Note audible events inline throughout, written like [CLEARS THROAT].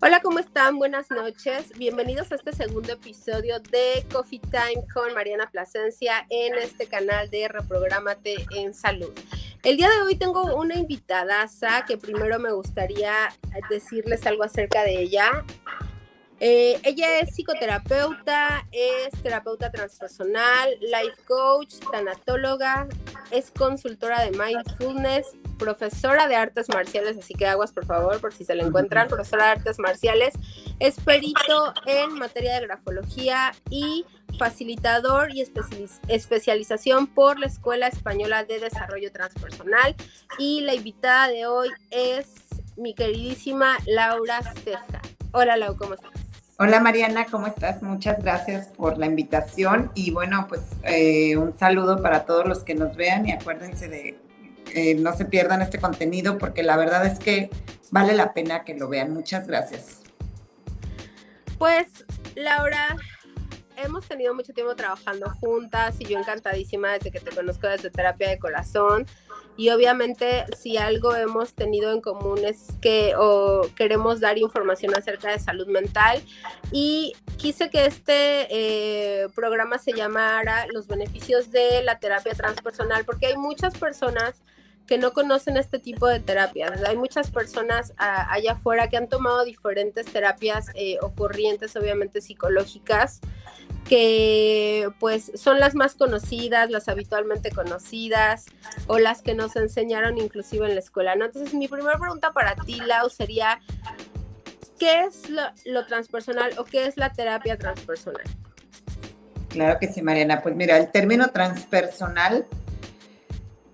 Hola, ¿cómo están? Buenas noches. Bienvenidos a este segundo episodio de Coffee Time con Mariana Plasencia en este canal de Reprogramate en Salud. El día de hoy tengo una invitada, que primero me gustaría decirles algo acerca de ella. Eh, ella es psicoterapeuta, es terapeuta transpersonal, life coach, tanatóloga, es consultora de mindfulness, profesora de artes marciales, así que aguas por favor por si se la encuentran, profesora de artes marciales, es perito en materia de grafología y facilitador y especialización por la Escuela Española de Desarrollo Transpersonal. Y la invitada de hoy es mi queridísima Laura Ceja. Hola Lau, ¿cómo estás? Hola Mariana, ¿cómo estás? Muchas gracias por la invitación y bueno, pues eh, un saludo para todos los que nos vean y acuérdense de eh, no se pierdan este contenido porque la verdad es que vale la pena que lo vean. Muchas gracias. Pues Laura, hemos tenido mucho tiempo trabajando juntas y yo encantadísima desde que te conozco desde terapia de corazón. Y obviamente si algo hemos tenido en común es que queremos dar información acerca de salud mental y quise que este eh, programa se llamara Los beneficios de la terapia transpersonal porque hay muchas personas que no conocen este tipo de terapias. Hay muchas personas ah, allá afuera que han tomado diferentes terapias eh, obviamente psicológicas, que pues son las más conocidas, las habitualmente conocidas o las que nos enseñaron inclusive en la escuela, ¿no? Entonces mi primera pregunta para ti, Lau, sería, ¿qué es lo, lo transpersonal o qué es la terapia transpersonal? Claro que sí, Mariana. Pues mira, el término transpersonal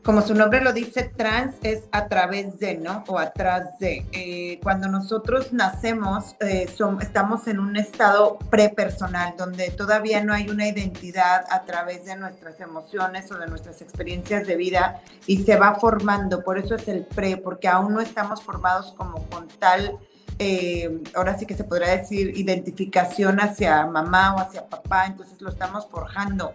como su nombre lo dice, trans es a través de, ¿no? O atrás de. Eh, cuando nosotros nacemos, eh, estamos en un estado prepersonal, donde todavía no hay una identidad a través de nuestras emociones o de nuestras experiencias de vida y se va formando. Por eso es el pre, porque aún no estamos formados como con tal eh, ahora sí que se podría decir, identificación hacia mamá o hacia papá, entonces lo estamos forjando.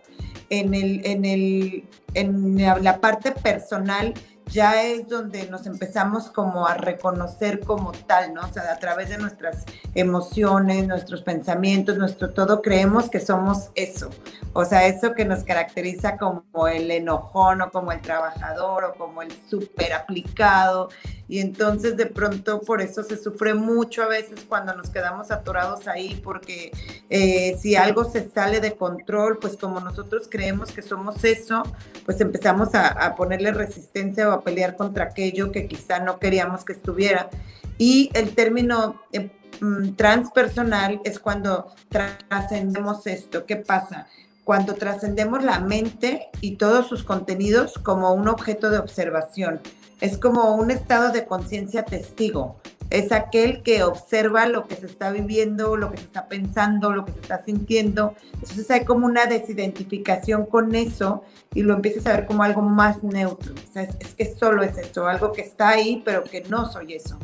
En, el, en, el, en la parte personal ya es donde nos empezamos como a reconocer como tal, ¿no? O sea, a través de nuestras emociones, nuestros pensamientos, nuestro todo, creemos que somos eso. O sea, eso que nos caracteriza como el enojón o como el trabajador o como el súper aplicado. Y entonces de pronto por eso se sufre mucho a veces cuando nos quedamos atorados ahí, porque eh, si algo se sale de control, pues como nosotros creemos que somos eso, pues empezamos a, a ponerle resistencia o pelear contra aquello que quizá no queríamos que estuviera. Y el término eh, mm, transpersonal es cuando trascendemos esto. ¿Qué pasa? Cuando trascendemos la mente y todos sus contenidos como un objeto de observación. Es como un estado de conciencia testigo es aquel que observa lo que se está viviendo, lo que se está pensando, lo que se está sintiendo. Entonces hay como una desidentificación con eso y lo empiezas a ver como algo más neutro. O sea, es, que solo es eso, algo que está ahí, pero que no soy eso.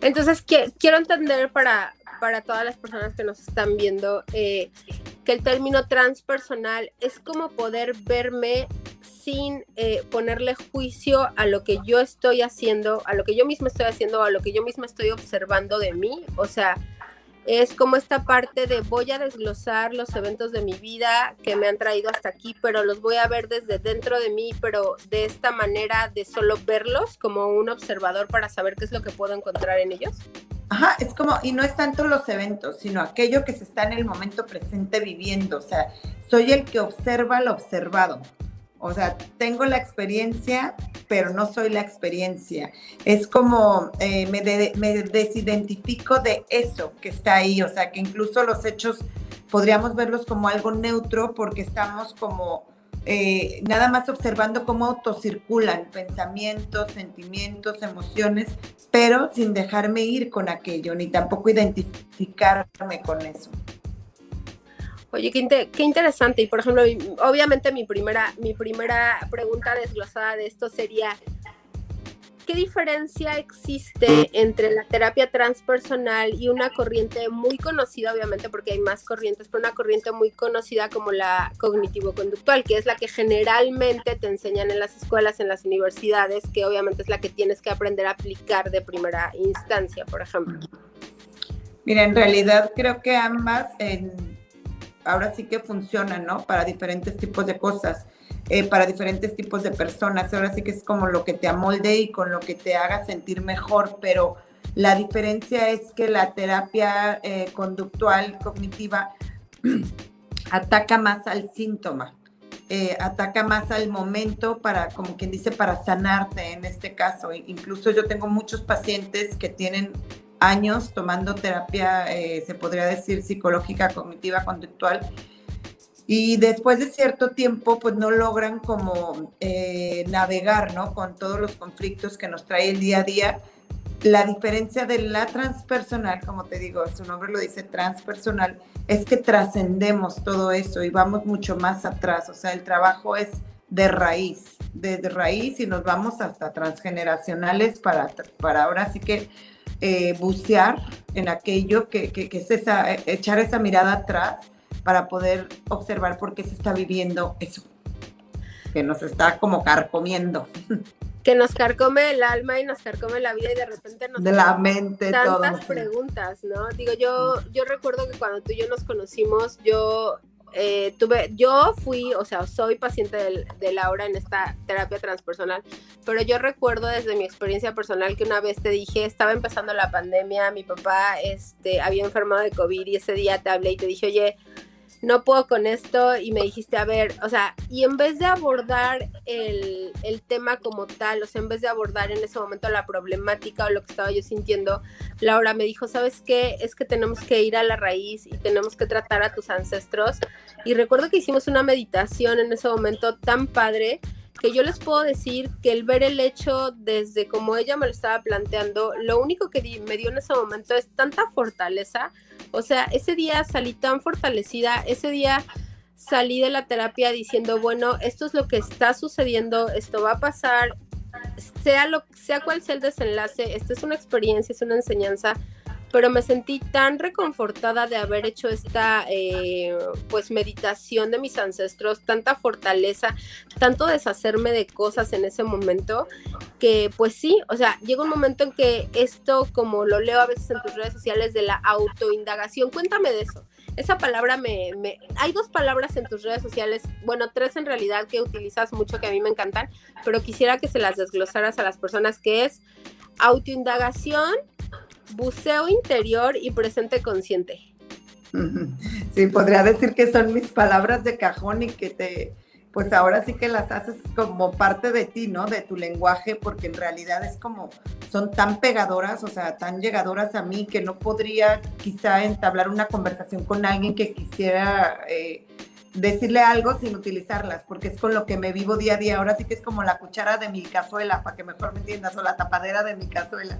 Entonces, quiero entender para, para todas las personas que nos están viendo eh, que el término transpersonal es como poder verme sin eh, ponerle juicio a lo que yo estoy haciendo, a lo que yo misma estoy haciendo, a lo que yo misma estoy observando de mí. O sea, es como esta parte de voy a desglosar los eventos de mi vida que me han traído hasta aquí, pero los voy a ver desde dentro de mí, pero de esta manera de solo verlos como un observador para saber qué es lo que puedo encontrar en ellos. Ajá, es como, y no es tanto los eventos, sino aquello que se está en el momento presente viviendo. O sea, soy el que observa lo observado. O sea, tengo la experiencia, pero no soy la experiencia. Es como eh, me, me, desidentifico de eso que está ahí. O sea, que incluso los hechos podríamos verlos como algo neutro porque estamos como eh, nada más observando cómo autocirculan pensamientos, sentimientos, emociones, pero sin dejarme ir con aquello, ni tampoco identificarme con eso. Oye, qué, qué, interesante. Y por ejemplo, obviamente mi primera, mi primera pregunta desglosada de esto sería, ¿qué diferencia existe entre la terapia transpersonal y una corriente muy conocida, obviamente porque hay más corrientes, pero una corriente muy conocida como la cognitivo-conductual, que es la que generalmente te enseñan en las escuelas, en las universidades, que obviamente es la que tienes que aprender a aplicar de primera instancia, por ejemplo? Mira, en realidad creo que ambas ahora sí que funcionan, ¿no? Para diferentes tipos de cosas, eh, para diferentes tipos de personas. Ahora sí que es como lo que te amolde y con lo que te haga sentir mejor, pero la diferencia es que la terapia eh, conductual cognitiva [CLEARS THROAT] ataca más al síntoma. Eh, ataca más al momento para, como quien dice, para sanarte en este caso. Incluso yo tengo muchos pacientes que tienen años tomando terapia, se podría decir, psicológica, cognitiva, conductual, y después de cierto tiempo, pues no logran como eh, navegar, ¿no? Con todos los conflictos que nos trae el día a día. La diferencia de la transpersonal, como te digo, su nombre lo dice transpersonal, es que trascendemos todo eso y vamos mucho más atrás. O sea, el trabajo es de raíz, desde raíz y nos vamos hasta transgeneracionales para, para ahora sí que eh, bucear en aquello que, que, es esa, echar esa mirada atrás para poder observar por qué se está viviendo eso, que nos está como carcomiendo. [LAUGHS] Que nos carcome el alma y nos carcome la vida y de repente nos... De la mente, tantas preguntas, ¿no? Digo, yo, yo recuerdo que cuando tú y yo nos conocimos, yo eh, tuve, yo fui, o sea, soy paciente de, Laura en esta terapia transpersonal, pero yo recuerdo desde mi experiencia personal que una vez te dije, estaba empezando la pandemia, mi papá este, había enfermado de COVID y ese día te hablé y te dije, oye, no puedo con esto y me dijiste, a ver, o sea, y en vez de abordar el, tema como tal, o sea, en vez de abordar en ese momento la problemática o lo que estaba yo sintiendo, Laura me dijo, ¿sabes qué? Es que tenemos que ir a la raíz y tenemos que tratar a tus ancestros. Y recuerdo que hicimos una meditación en ese momento tan padre que yo les puedo decir que el ver el hecho desde como ella me lo estaba planteando, lo único que me dio en ese momento es tanta fortaleza. O sea, ese día salí tan fortalecida, ese día salí de la terapia diciendo, bueno, esto es lo que está sucediendo, esto va a pasar, sea lo sea cual sea el desenlace, esta es una experiencia, es una enseñanza pero me sentí tan reconfortada de haber hecho esta eh, pues meditación de mis ancestros, tanta fortaleza, tanto deshacerme de cosas en ese momento, que pues sí, o sea, llega un momento en que esto, como lo leo a veces en tus redes sociales, de la autoindagación, cuéntame de eso. Esa palabra me. Hay dos palabras en tus redes sociales, bueno, tres en realidad que utilizas mucho que a mí me encantan, pero quisiera que se las desglosaras a las personas, que es autoindagación buceo interior y presente consciente. [LAUGHS] Sí, podría decir que son mis palabras de cajón y que te, pues ahora sí que las haces como parte de ti, ¿no? De tu lenguaje, porque en realidad es como, son tan pegadoras, o sea, tan llegadoras a mí que no podría quizá entablar una conversación con alguien que quisiera eh, decirle algo sin utilizarlas, porque es con lo que me vivo día a día. Ahora sí que es como la cuchara de mi cazuela, para que mejor me entiendas, o la tapadera de mi cazuela.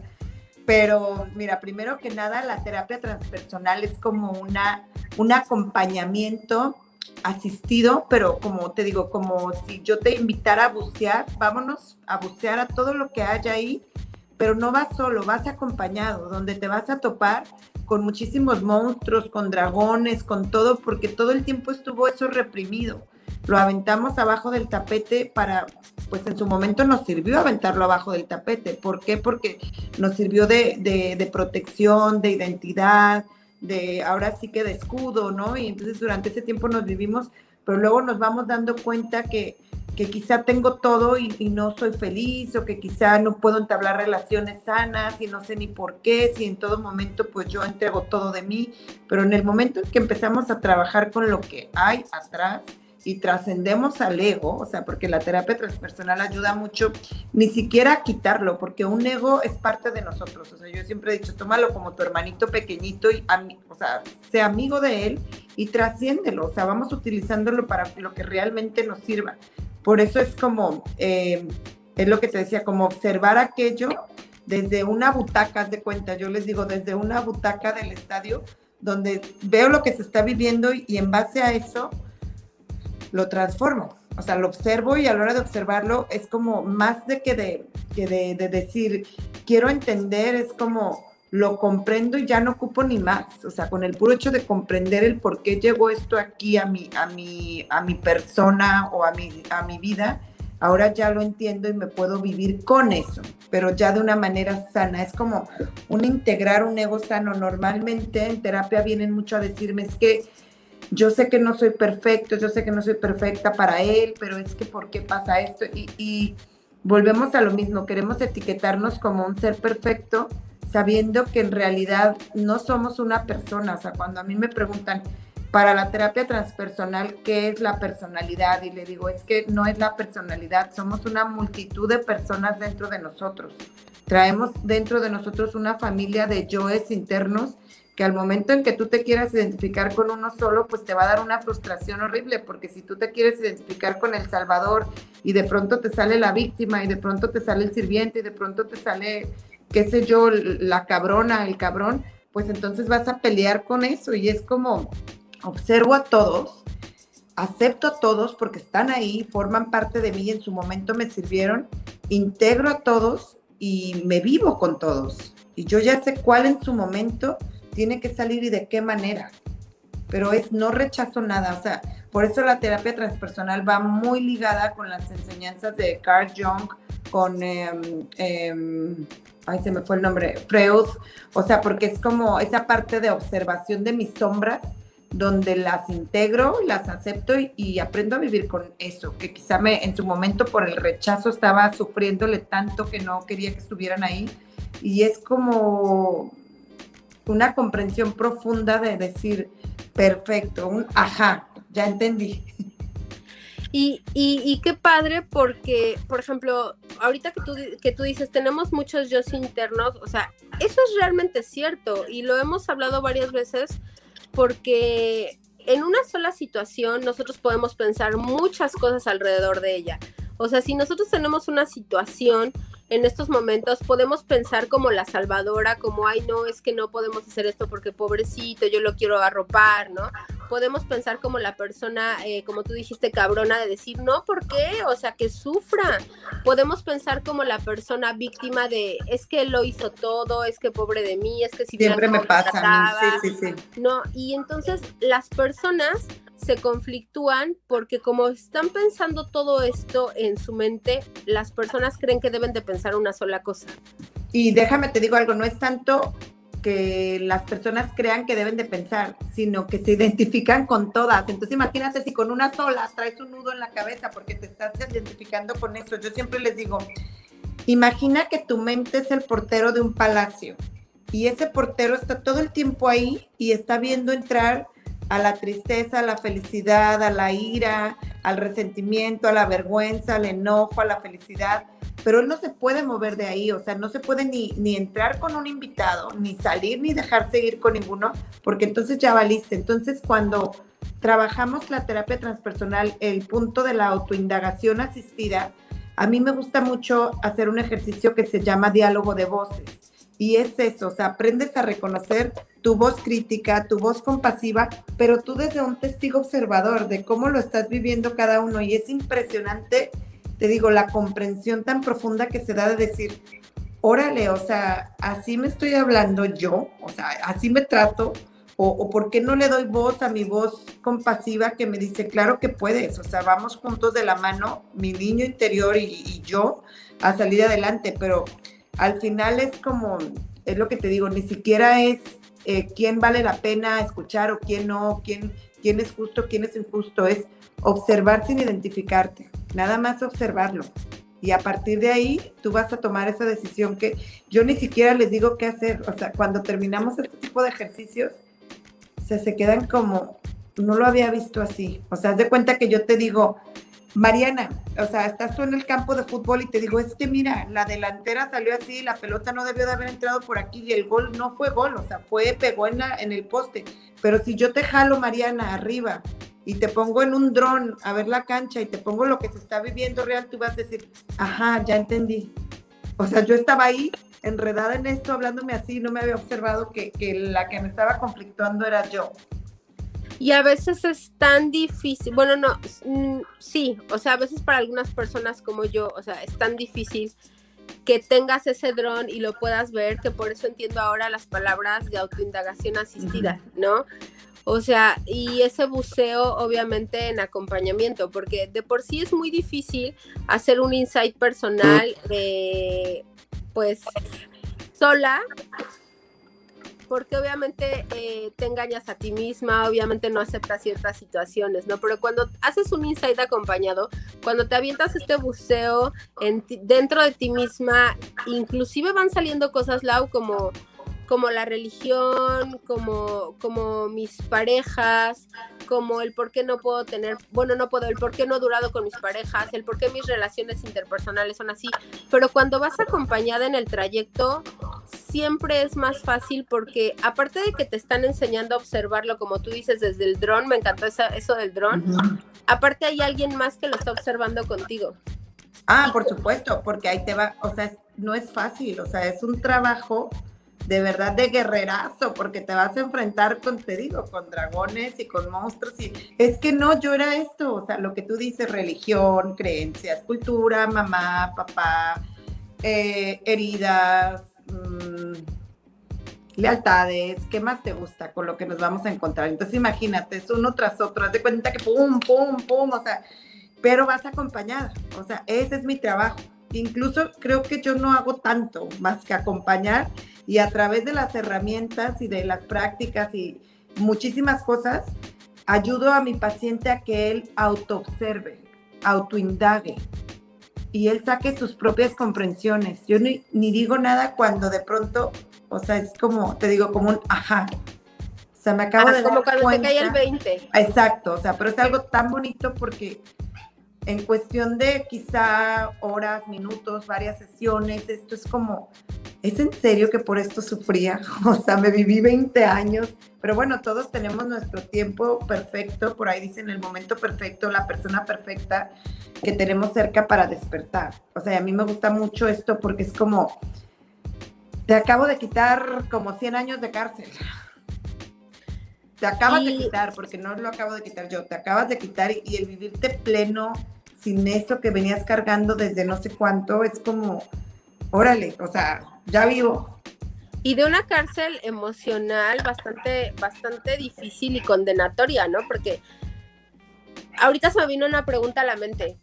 Pero mira, primero que nada, la terapia transpersonal es como una, un acompañamiento asistido, pero como te digo, como si yo te invitara a bucear, vámonos a bucear a todo lo que haya ahí, pero no vas solo, vas acompañado, donde te vas a topar con muchísimos monstruos, con dragones, con todo, porque todo el tiempo estuvo eso reprimido. Lo aventamos abajo del tapete para pues en su momento nos sirvió aventarlo abajo del tapete. ¿Por qué? Porque nos sirvió de, protección, de identidad, de ahora sí que de escudo, ¿no? Y entonces durante ese tiempo nos vivimos, pero luego nos vamos dando cuenta que, que quizá tengo todo y, y, no soy feliz o que quizá no puedo entablar relaciones sanas y no sé ni por qué, si en todo momento pues yo entrego todo de mí, pero en el momento en que empezamos a trabajar con lo que hay atrás, y trascendemos al ego, o sea, porque la terapia transpersonal ayuda mucho, ni siquiera a quitarlo, porque un ego es parte de nosotros. O sea, yo siempre he dicho, tómalo como tu hermanito pequeñito y, o sea, sea amigo de él y trasciéndelo. O sea, vamos utilizándolo para lo que realmente nos sirva. Por eso es como, eh, es lo que te decía, como observar aquello desde una butaca, de cuenta, yo les digo, desde una butaca del estadio, donde veo lo que se está viviendo y en base a eso lo transformo. O sea, lo observo y a la hora de observarlo es como más de que de, que de, decir, quiero entender, es como lo comprendo y ya no ocupo ni más. O sea, con el puro hecho de comprender el por qué llegó esto aquí a mi, a mi, a mi persona o a mi, a mi vida, ahora ya lo entiendo y me puedo vivir con eso, pero ya de una manera sana. Es como un integrar un ego sano. Normalmente en terapia vienen mucho a decirme, es que yo sé que no soy perfecto, yo sé que no soy perfecta para él, pero es que ¿por qué pasa esto? Y, volvemos a lo mismo, queremos etiquetarnos como un ser perfecto, sabiendo que en realidad no somos una persona. O sea, cuando a mí me preguntan, para la terapia transpersonal, ¿qué es la personalidad? Y le digo, es que no es la personalidad, somos una multitud de personas dentro de nosotros. Traemos dentro de nosotros una familia de yoes internos que al momento en que tú te quieras identificar con uno solo, pues te va a dar una frustración horrible, porque si tú te quieres identificar con el Salvador y de pronto te sale la víctima y de pronto te sale el sirviente y de pronto te sale, qué sé yo, la cabrona, el cabrón, pues entonces vas a pelear con eso y es como, observo a todos, acepto a todos porque están ahí, forman parte de mí y en su momento me sirvieron, integro a todos y me vivo con todos. Y yo ya sé cuál en su momento tiene que salir y de qué manera. Pero es no rechazo nada, o sea, por eso la terapia transpersonal va muy ligada con las enseñanzas de Carl Jung, con, em, ay, se me fue el nombre, Freud, o sea, porque es como esa parte de observación de mis sombras donde las integro, las acepto y, aprendo a vivir con eso, que quizá me, en su momento por el rechazo estaba sufriéndole tanto que no quería que estuvieran ahí. Y es como una comprensión profunda de decir, perfecto, un ajá, ya entendí. Y, y, qué padre porque, por ejemplo, ahorita que tú, que tú dices, tenemos muchos yo internos, o sea, eso es realmente cierto y lo hemos hablado varias veces porque en una sola situación nosotros podemos pensar muchas cosas alrededor de ella. O sea, si nosotros tenemos una situación en estos momentos podemos pensar como la salvadora, como, ay, no, es que no podemos hacer esto porque pobrecito, yo lo quiero arropar, ¿no? Podemos pensar como la persona, eh, como tú dijiste, cabrona, de decir, no, ¿por qué? O sea, que sufra. Podemos pensar como la persona víctima de, es que él lo hizo todo, es que pobre de mí, es que si siempre me pasa, sí, sí, sí. No, y entonces las personas se conflictúan porque como están pensando todo esto en su mente, las personas creen que deben de pensar una sola cosa. Y déjame te digo algo, no es tanto que las personas crean que deben de pensar, sino que se identifican con todas. Entonces imagínate si con una sola traes un nudo en la cabeza porque te estás identificando con eso. Yo siempre les digo, imagina que tu mente es el portero de un palacio y ese portero está todo el tiempo ahí y está viendo entrar a la tristeza, a la felicidad, a la ira, al resentimiento, a la vergüenza, al enojo, a la felicidad, pero él no se puede mover de ahí, o sea, no se puede ni, ni entrar con un invitado, ni salir, ni dejarse ir con ninguno, porque entonces ya valiste. Entonces, cuando trabajamos la terapia transpersonal, el punto de la autoindagación asistida, a mí me gusta mucho hacer un ejercicio que se llama diálogo de voces. Y es eso, o sea, aprendes a reconocer tu voz crítica, tu voz compasiva, pero tú desde un testigo observador de cómo lo estás viviendo cada uno. Y es impresionante, te digo, la comprensión tan profunda que se da de decir, órale, o sea, así me estoy hablando yo, o sea, así me trato, o, por qué no le doy voz a mi voz compasiva que me dice, claro que puedes, o sea, vamos juntos de la mano, mi niño interior y, y yo, a salir adelante, pero al final es como, es lo que te digo, ni siquiera es eh, quién vale la pena escuchar o quién no, quién, quién es justo, quién es injusto, es observar sin identificarte, nada más observarlo. Y a partir de ahí tú vas a tomar esa decisión que yo ni siquiera les digo qué hacer. O sea, cuando terminamos este tipo de ejercicios, se, se quedan como, no lo había visto así. O sea, haz de cuenta que yo te digo, Mariana, o sea, estás tú en el campo de fútbol y te digo, es que mira, la delantera salió así, la pelota no debió de haber entrado por aquí y el gol no fue gol, o sea, fue, pegó en, en el poste. Pero si yo te jalo, Mariana, arriba y te pongo en un dron a ver la cancha y te pongo lo que se está viviendo real, tú vas a decir, ajá, ya entendí. O sea, yo estaba ahí enredada en esto, hablándome así, no me había observado que, que la que me estaba conflictuando era yo. Y a veces es tan difícil, bueno, no, mm, sí, o sea, a veces para algunas personas como yo, o sea, es tan difícil que tengas ese dron y lo puedas ver, que por eso entiendo ahora las palabras de autoindagación asistida, ¿no? O sea, y ese buceo obviamente en acompañamiento, porque de por sí es muy difícil hacer un insight personal, eh, pues sola, porque obviamente eh, te engañas a ti misma, obviamente no aceptas ciertas situaciones, ¿no? Pero cuando haces un insight acompañado, cuando te avientas este buceo en dentro de ti misma, inclusive van saliendo cosas, Lau, como como la religión, como, como mis parejas, como el por qué no puedo tener, bueno, no puedo, el por qué no he durado con mis parejas, el por qué mis relaciones interpersonales son así. Pero cuando vas acompañada en el trayecto, siempre es más fácil porque aparte de que te están enseñando a observarlo, como tú dices, desde el dron, me encantó eso del dron, aparte hay alguien más que lo está observando contigo. Ah, por supuesto, porque ahí te va, o sea, no es fácil, o sea, es un trabajo de verdad de guerrerazo, porque te vas a enfrentar con, te digo, con dragones y con monstruos. Y es que no, yo era esto, o sea, lo que tú dices, religión, creencias, cultura, mamá, papá, eh, heridas, mm, lealtades, ¿qué más te gusta con lo que nos vamos a encontrar? Entonces imagínate, es uno tras otro, haz de cuenta que pum, pum, pum, o sea, pero vas acompañada, o sea, ese es mi trabajo. Incluso creo que yo no hago tanto más que acompañar y a través de las herramientas y de las prácticas y muchísimas cosas, ayudo a mi paciente a que él autoobserve, autoindague y él saque sus propias comprensiones. Yo ni, digo nada cuando de pronto, o sea, es como, te digo, como un ajá. O sea, me acabo de como cuando te cae el 20. Exacto, o sea, pero es algo tan bonito porque en cuestión de quizá horas, minutos, varias sesiones, esto es como, ¿es en serio que por esto sufría? [LAUGHS] O sea, me viví 20 años, pero bueno, todos tenemos nuestro tiempo perfecto, por ahí dicen el momento perfecto, la persona perfecta que tenemos cerca para despertar. O sea, a mí me gusta mucho esto porque es como, te acabo de quitar como 100 años de cárcel. Te acabas de quitar, porque no lo acabo de quitar yo, te acabas de quitar y el vivirte pleno, sin eso que venías cargando desde no sé cuánto, es como, órale, o sea, ya vivo. Y de una cárcel emocional bastante, bastante difícil y condenatoria, ¿no? Porque ahorita se me vino una pregunta a la mente.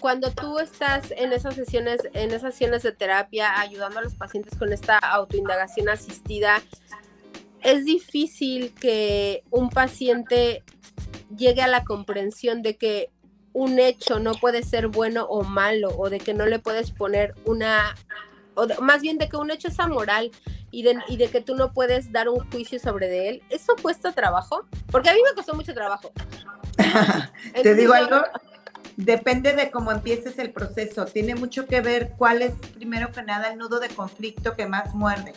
Cuando tú estás en esas sesiones, en esas sesiones de terapia, ayudando a los pacientes con esta autoindagación asistida, es difícil que un paciente llegue a la comprensión de que un hecho no puede ser bueno o malo, o de que no le puedes poner una, o más bien de que un hecho es amoral y de, y de que tú no puedes dar un juicio sobre de él, ¿eso cuesta trabajo? Porque a mí me costó mucho trabajo. [LAUGHS] Te digo algo, depende de cómo empieces el proceso, tiene mucho que ver cuál es primero que nada el nudo de conflicto que más muerde.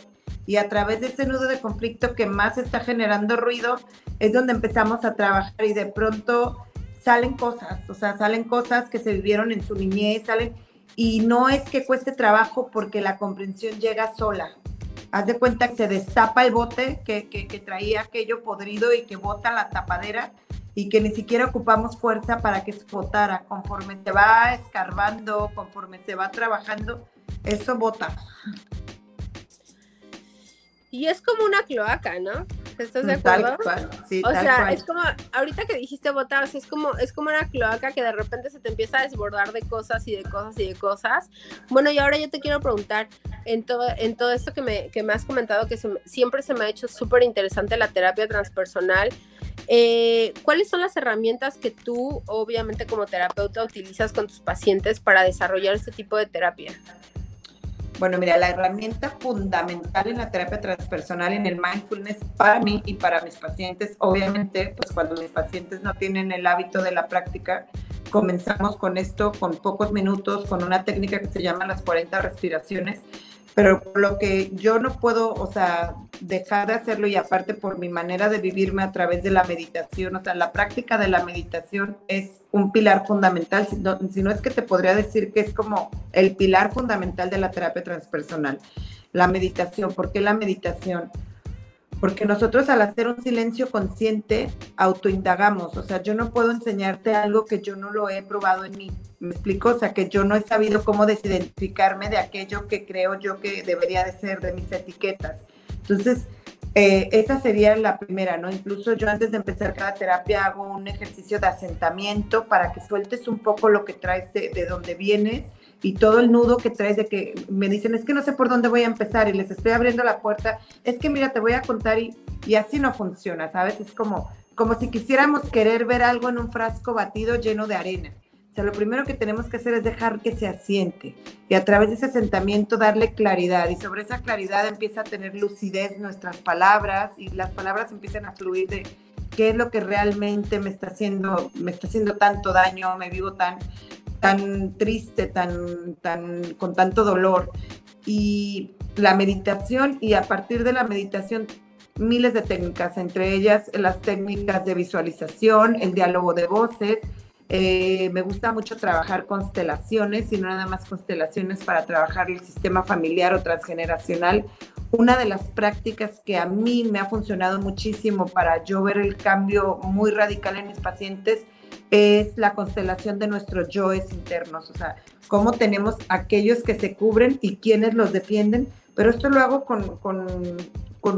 Y a través de ese nudo de conflicto que más está generando ruido, es donde empezamos a trabajar y de pronto salen cosas, o sea, salen cosas que se vivieron en su niñez, salen, y no es que cueste trabajo porque la comprensión llega sola. Haz de cuenta que se destapa el bote que, que, traía aquello podrido y que bota la tapadera y que ni siquiera ocupamos fuerza para que se botara. Conforme se va escarbando, conforme se va trabajando, eso bota. Y es como una cloaca, ¿no? ¿Estás de [LAUGHS] acuerdo? Sí, o sea, es como, ahorita que dijiste botar, es como, es como una cloaca que de repente se te empieza a desbordar de cosas y de cosas y de cosas. Bueno, y ahora yo te quiero preguntar, en todo, en todo esto que me, que me has comentado, que siempre se me ha hecho súper interesante la terapia transpersonal, eh, ¿cuáles son las herramientas que tú, obviamente como terapeuta, utilizas con tus pacientes para desarrollar este tipo de terapia? Bueno, mira, la herramienta fundamental en la terapia transpersonal, en el mindfulness, para mí y para mis pacientes, obviamente, pues cuando mis pacientes no tienen el hábito de la práctica, comenzamos con esto con pocos minutos, con una técnica que se llama las 40 respiraciones, pero lo que yo no puedo, o sea, dejar de hacerlo y aparte por mi manera de vivirme a través de la meditación, o sea, la práctica de la meditación es un pilar fundamental, si no, si no es que te podría decir que es como el pilar fundamental de la terapia transpersonal, la meditación. ¿Por qué la meditación? Porque nosotros al hacer un silencio consciente, autoindagamos. O sea, yo no puedo enseñarte algo que yo no lo he probado en mí. ¿Me explico? O sea, que yo no he sabido cómo desidentificarme de aquello que creo yo que debería de ser, de mis etiquetas. Entonces, Eh, esa sería la primera, ¿no? Incluso yo antes de empezar cada terapia hago un ejercicio de asentamiento para que sueltes un poco lo que traes de, de donde vienes y todo el nudo que traes de que me dicen, es que no sé por dónde voy a empezar y les estoy abriendo la puerta, es que mira, te voy a contar y, y así no funciona, ¿sabes? Es como, como si quisiéramos querer ver algo en un frasco batido lleno de arena. O sea, lo primero que tenemos que hacer es dejar que se asiente y a través de ese asentamiento darle claridad y sobre esa claridad empieza a tener lucidez nuestras palabras y las palabras empiezan a fluir de qué es lo que realmente me está haciendo, me está haciendo tanto daño, me vivo tan tan triste, tan, tan, con tanto dolor. Y la meditación, y a partir de la meditación, miles de técnicas, entre ellas las técnicas de visualización, el diálogo de voces. Eh, me gusta mucho trabajar constelaciones y no nada más constelaciones para trabajar el sistema familiar o transgeneracional. Una de las prácticas que a mí me ha funcionado muchísimo para yo ver el cambio muy radical en mis pacientes es la constelación de nuestros yoes internos, o sea, cómo tenemos aquellos que se cubren y quienes los defienden, pero esto lo hago con, con,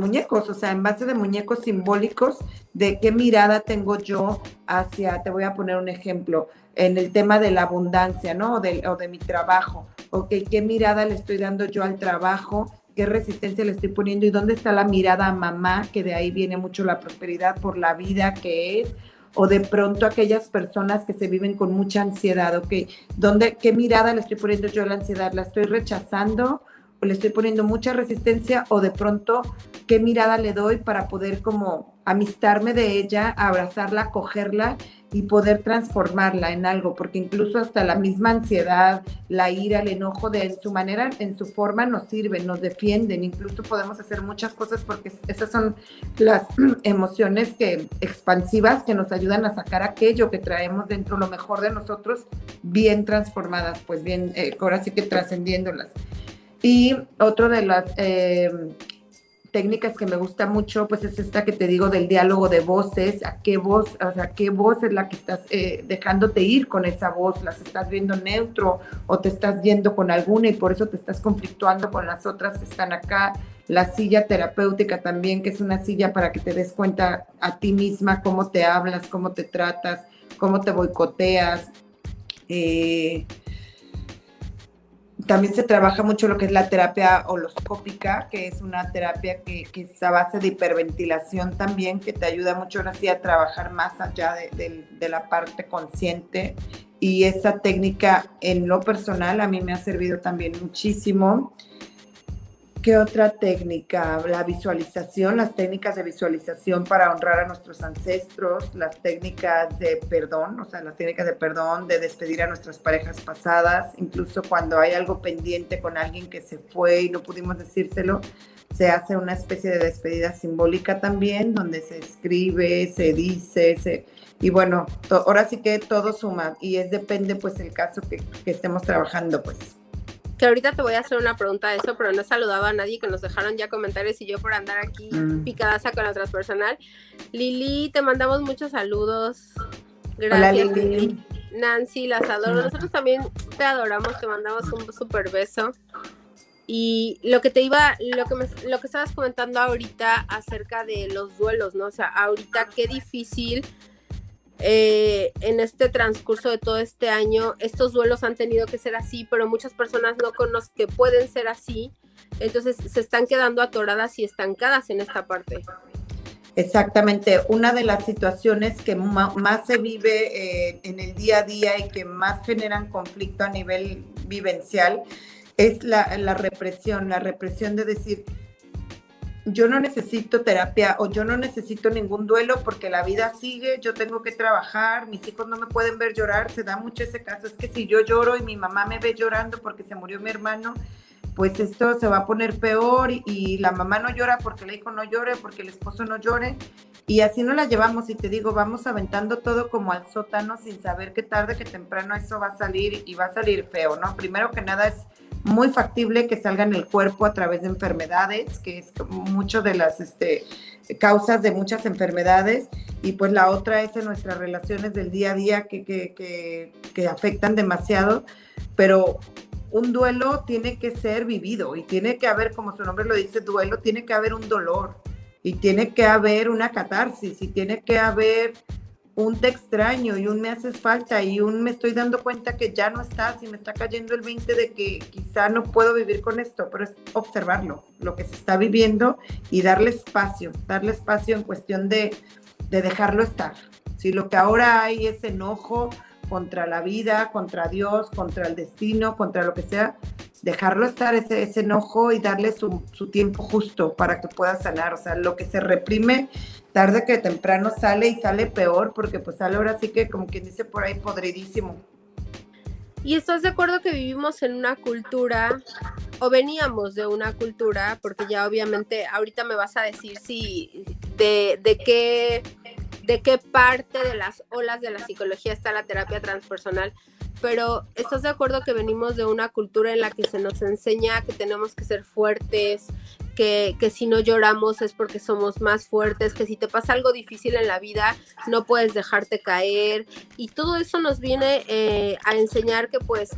muñecos, o sea, en base de muñecos simbólicos de qué mirada tengo yo hacia, te voy a poner un ejemplo, en el tema de la abundancia, ¿no? O de, o de mi trabajo, ok, qué mirada le estoy dando yo al trabajo, qué resistencia le estoy poniendo y dónde está la mirada a mamá, que de ahí viene mucho la prosperidad por la vida que es, o de pronto aquellas personas que se viven con mucha ansiedad, ¿ok? ¿Dónde, ¿Qué mirada le estoy poniendo yo a la ansiedad? ¿La estoy rechazando le estoy poniendo mucha resistencia o de pronto qué mirada le doy para poder como amistarme de ella, abrazarla, cogerla y poder transformarla en algo, porque incluso hasta la misma ansiedad, la ira, el enojo, de en su manera, en su forma nos sirven, nos defienden, incluso podemos hacer muchas cosas porque esas son las [CLEARS THROAT] emociones que expansivas que nos ayudan a sacar aquello que traemos dentro, lo mejor de nosotros, bien transformadas, pues bien, eh, ahora sí que trascendiéndolas. Y otro de las eh, técnicas que me gusta mucho, pues es esta que te digo del diálogo de voces, a qué voz, o sea, qué voz es la que estás eh, dejándote ir con esa voz, las estás viendo neutro o te estás yendo con alguna y por eso te estás conflictuando con las otras que están acá. La silla terapéutica también, que es una silla para que te des cuenta a ti misma cómo te hablas, cómo te tratas, cómo te boicoteas. Eh, también se trabaja mucho lo que es la terapia holoscópica, que es una terapia que, es a base de hiperventilación también, que te ayuda mucho así a trabajar más allá de, de la parte consciente. Y esa técnica en lo personal a mí me ha servido también muchísimo. ¿Qué otra técnica? La visualización, las técnicas de visualización para honrar a nuestros ancestros, las técnicas de perdón, o sea, las técnicas de perdón, de despedir a nuestras parejas pasadas, incluso cuando hay algo pendiente con alguien que se fue y no pudimos decírselo, se hace una especie de despedida simbólica también, donde se escribe, se dice, se, y bueno, ahora sí que todo suma y es depende pues el caso que, que estemos trabajando pues que ahorita te voy a hacer una pregunta de eso, pero no he saludado a nadie que nos dejaron ya comentarios y yo por andar aquí mm. picadaza con la transpersonal. Lili, te mandamos muchos saludos. Gracias, Lili. Nancy, las adoro. Nosotros también te adoramos, te mandamos un super beso. Y lo que te iba, lo que, me, lo que estabas comentando ahorita acerca de los duelos, ¿no? O sea, ahorita qué difícil eh, en este transcurso de todo este año, estos duelos han tenido que ser así, pero muchas personas no conocen que pueden ser así, entonces se están quedando atoradas y estancadas en esta parte. Exactamente, una de las situaciones que más se vive eh, en el día a día y que más generan conflicto a nivel vivencial es la, la represión, la represión de decir, yo no necesito terapia o yo no necesito ningún duelo porque la vida sigue, yo tengo que trabajar, mis hijos no me pueden ver llorar, se da mucho ese caso, es que si yo lloro y mi mamá me ve llorando porque se murió mi hermano, pues esto se va a poner peor y, la mamá no llora porque el hijo no llore, porque el esposo no llore y así no la llevamos y te digo, vamos aventando todo como al sótano sin saber que tarde que temprano eso va a salir y va a salir feo, ¿no? Primero que nada es muy factible que salga en el cuerpo a través de enfermedades, que es mucho de las este, causas de muchas enfermedades, y pues la otra es en nuestras relaciones del día a día que, que, que, afectan demasiado, pero un duelo tiene que ser vivido y tiene que haber, como su nombre lo dice, duelo, tiene que haber un dolor. y tiene que haber una catarsis y tiene que haber un te extraño y un me haces falta y un me estoy dando cuenta que ya no estás y me está cayendo el 20 de que quizá no puedo vivir con esto, pero es observarlo, lo que se está viviendo y darle espacio, darle espacio en cuestión de, de dejarlo estar. Si lo que ahora hay es enojo contra la vida, contra Dios, contra el destino, contra lo que sea, dejarlo estar ese, enojo y darle su, su, tiempo justo para que pueda sanar. O sea, lo que se reprime tarde que temprano sale y sale peor porque pues sale ahora sí que como quien dice por ahí podridísimo. ¿Y estás de acuerdo que vivimos en una cultura o veníamos de una cultura, porque ya obviamente ahorita me vas a decir si de, de qué de qué parte de las olas de la psicología está la terapia transpersonal, pero ¿estás de acuerdo que venimos de una cultura en la que se nos enseña que tenemos que ser fuertes, que, que, si no lloramos es porque somos más fuertes, que si te pasa algo difícil en la vida no puedes dejarte caer y todo eso nos viene eh, a enseñar que pues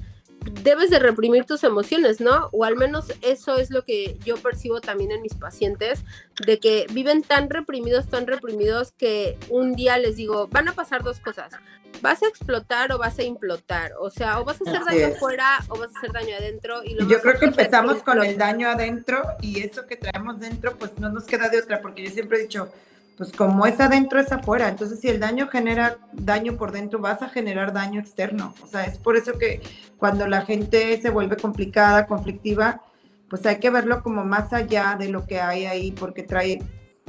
debes de reprimir tus emociones, ¿no? O al menos eso es lo que yo percibo también en mis pacientes, de que viven tan reprimidos, tan reprimidos que un día les digo, van a pasar dos cosas vas a explotar o vas a implotar. O sea, o vas a hacer daño afuera o vas a hacer daño adentro. Y yo creo que empezamos con el daño adentro y eso que traemos dentro, pues no nos queda de otra, porque yo siempre he dicho, pues como es adentro es afuera. Entonces, si el daño genera daño por dentro, vas a generar daño externo. O sea, es por eso que cuando la gente se vuelve complicada, conflictiva, pues hay que verlo como más allá de lo que hay ahí, porque trae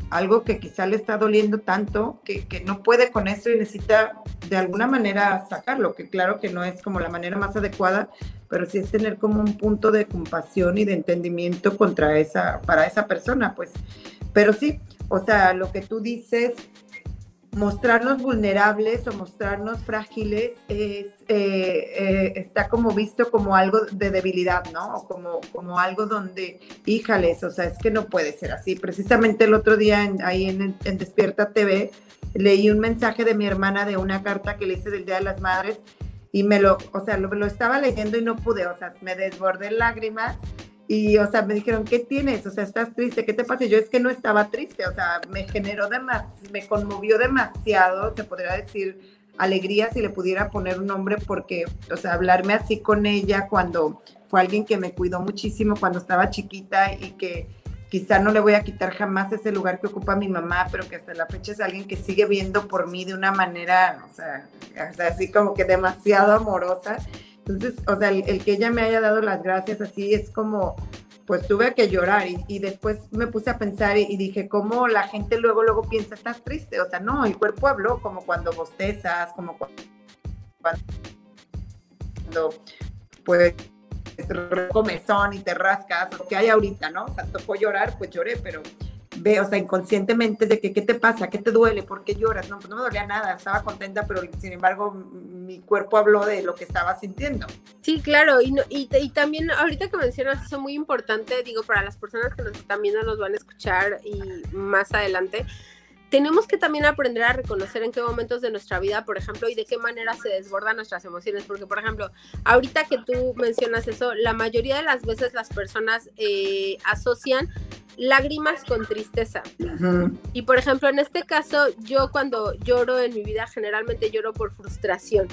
algo que quizá le está doliendo tanto que, que, no puede con eso y necesita de alguna manera sacarlo, que claro que no es como la manera más adecuada, pero sí es tener como un punto de compasión y de entendimiento contra esa, para esa persona, pues. Pero sí, o sea, lo que tú dices mostrarnos vulnerables o mostrarnos frágiles es, eh, eh, está como visto como algo de debilidad, ¿no? Como, como algo donde, híjales, o sea, es que no puede ser así. Precisamente el otro día ahí en, en, Despierta TV leí un mensaje de mi hermana de una carta que le hice del Día de las Madres y me lo, o sea, lo, lo estaba leyendo y no pude, o sea, me desbordé lágrimas y, o sea, me dijeron, ¿qué tienes? O sea, ¿estás triste? ¿Qué te pasa? Y yo es que no estaba triste, o sea, me generó demasiado, me conmovió demasiado, se podría decir, alegría si le pudiera poner un nombre, porque, o sea, hablarme así con ella cuando fue alguien que me cuidó muchísimo cuando estaba chiquita y que quizá no le voy a quitar jamás ese lugar que ocupa mi mamá, pero que hasta la fecha es alguien que sigue viendo por mí de una manera, o sea, así como que demasiado amorosa. Entonces, o sea, el, que ella me haya dado las gracias así es como, pues tuve que llorar y, después me puse a pensar y, dije, ¿cómo la gente luego, luego piensa, estás triste? O sea, no, el cuerpo habló como cuando bostezas, como cuando, pues comezón y te rascas, lo que hay ahorita, ¿no? O sea, tocó llorar, pues lloré, pero ve, o sea, inconscientemente de que, ¿qué te pasa? ¿Qué te duele? ¿Por qué lloras? No, pues no me dolía nada, estaba contenta, pero sin embargo mi cuerpo habló de lo que estaba sintiendo. Sí, claro, y, y, y también ahorita que mencionas eso muy importante, digo, para las personas que nos están viendo, nos van a escuchar y más adelante, tenemos que también aprender a reconocer en qué momentos de nuestra vida, por ejemplo, y de qué manera se desbordan nuestras emociones. Porque, por ejemplo, ahorita que tú mencionas eso, la mayoría de las veces las personas eh, asocian lágrimas con tristeza. Y por ejemplo, en este caso, yo cuando lloro en mi vida, generalmente lloro por frustración.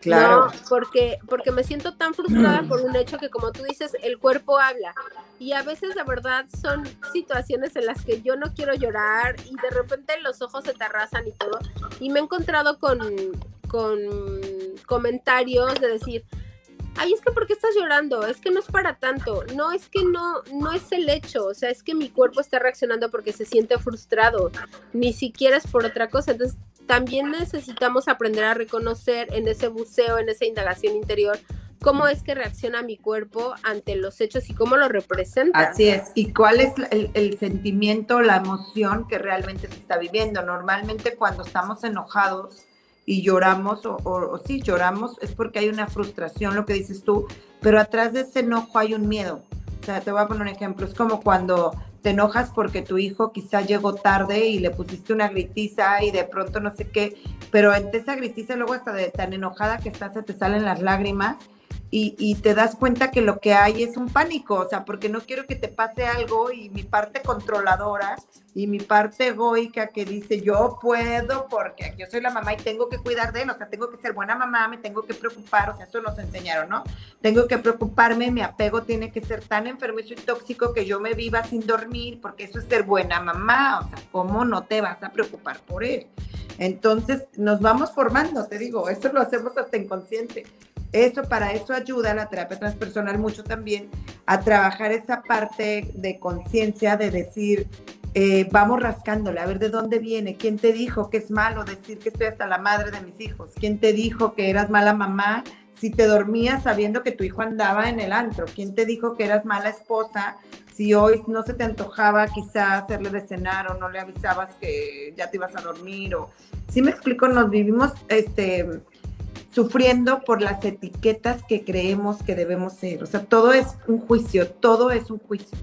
Claro. No, porque, porque me siento tan frustrada por un hecho que como tú dices, el cuerpo habla. Y a veces de verdad son situaciones en las que yo no quiero llorar y de repente los ojos se te arrasan y todo. Y me he encontrado con, con comentarios de decir, ay, es que ¿por qué estás llorando? Es que no es para tanto. No, es que no, no es el hecho. O sea, es que mi cuerpo está reaccionando porque se siente frustrado. Ni siquiera es por otra cosa. Entonces, también necesitamos aprender a reconocer en ese buceo, en esa indagación interior, cómo es que reacciona mi cuerpo ante los hechos y cómo lo representa. Así es, y cuál es el, sentimiento, la emoción que realmente se está viviendo. Normalmente cuando estamos enojados y lloramos, o, o, sí, lloramos, es porque hay una frustración, lo que dices tú, pero atrás de ese enojo hay un miedo. O sea, te voy a poner un ejemplo, es como cuando te enojas porque tu hijo quizá llegó tarde y le pusiste una gritiza y de pronto no sé qué, pero ante esa gritiza luego hasta de tan enojada que estás se te salen las lágrimas y, te das cuenta que lo que hay es un pánico, o sea, porque no quiero que te pase algo y mi parte controladora y mi parte egoica que dice yo puedo porque yo soy la mamá y tengo que cuidar de él, o sea, tengo que ser buena mamá, me tengo que preocupar, o sea, eso nos enseñaron, ¿no? Tengo que preocuparme, mi apego tiene que ser tan enfermizo y tóxico que yo me viva sin dormir, porque eso es ser buena mamá, o sea, ¿cómo no te vas a preocupar por él? Entonces, nos vamos formando, te digo, eso lo hacemos hasta inconsciente. Eso, para eso ayuda la terapia transpersonal mucho también a trabajar esa parte de conciencia, de decir, eh, vamos rascándole, a ver de dónde viene, quién te dijo que es malo decir que estoy hasta la madre de mis hijos, quién te dijo que eras mala mamá si te dormías sabiendo que tu hijo andaba en el antro, quién te dijo que eras mala esposa si hoy no se te antojaba quizá hacerle de cenar o no le avisabas que ya te ibas a dormir o si me explico, nos vivimos este sufriendo por las etiquetas que creemos que debemos ser. O sea, todo es un juicio, todo es un juicio.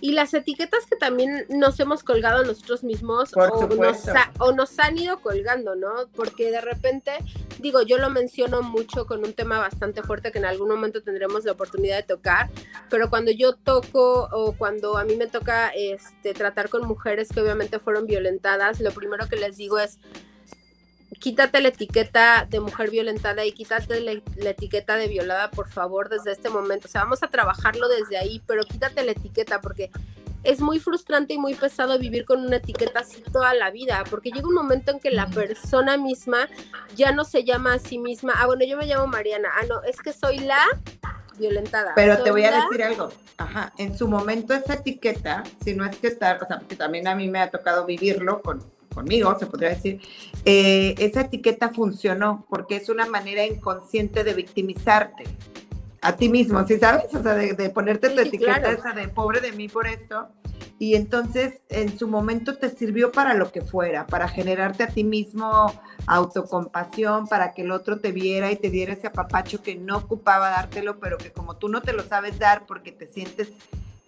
Y las etiquetas que también nos hemos colgado nosotros mismos o nos, o nos, han ido colgando, ¿no? Porque de repente, digo, yo lo menciono mucho con un tema bastante fuerte que en algún momento tendremos la oportunidad de tocar, pero cuando yo toco o cuando a mí me toca este, tratar con mujeres que obviamente fueron violentadas, lo primero que les digo es, quítate la etiqueta de mujer violentada y quítate la, etiqueta de violada, por favor, desde este momento. O sea, vamos a trabajarlo desde ahí, pero quítate la etiqueta porque es muy frustrante y muy pesado vivir con una etiqueta así toda la vida, porque llega un momento en que la persona misma ya no se llama a sí misma, ah, bueno, yo me llamo Mariana, ah, no, es que soy la violentada. Pero te voy a decir algo, ajá, en su momento esa etiqueta, si no es que estar, o sea, porque también a mí me ha tocado vivirlo con conmigo, se podría decir, eh, esa etiqueta funcionó porque es una manera inconsciente de victimizarte a ti mismo, ¿sí sabes? O sea, de, ponerte tu etiqueta esa de pobre de mí por esto. Y entonces en su momento te sirvió para lo que fuera, para generarte a ti mismo autocompasión, para que el otro te viera y te diera ese apapacho que no ocupaba dártelo, pero que como tú no te lo sabes dar porque te sientes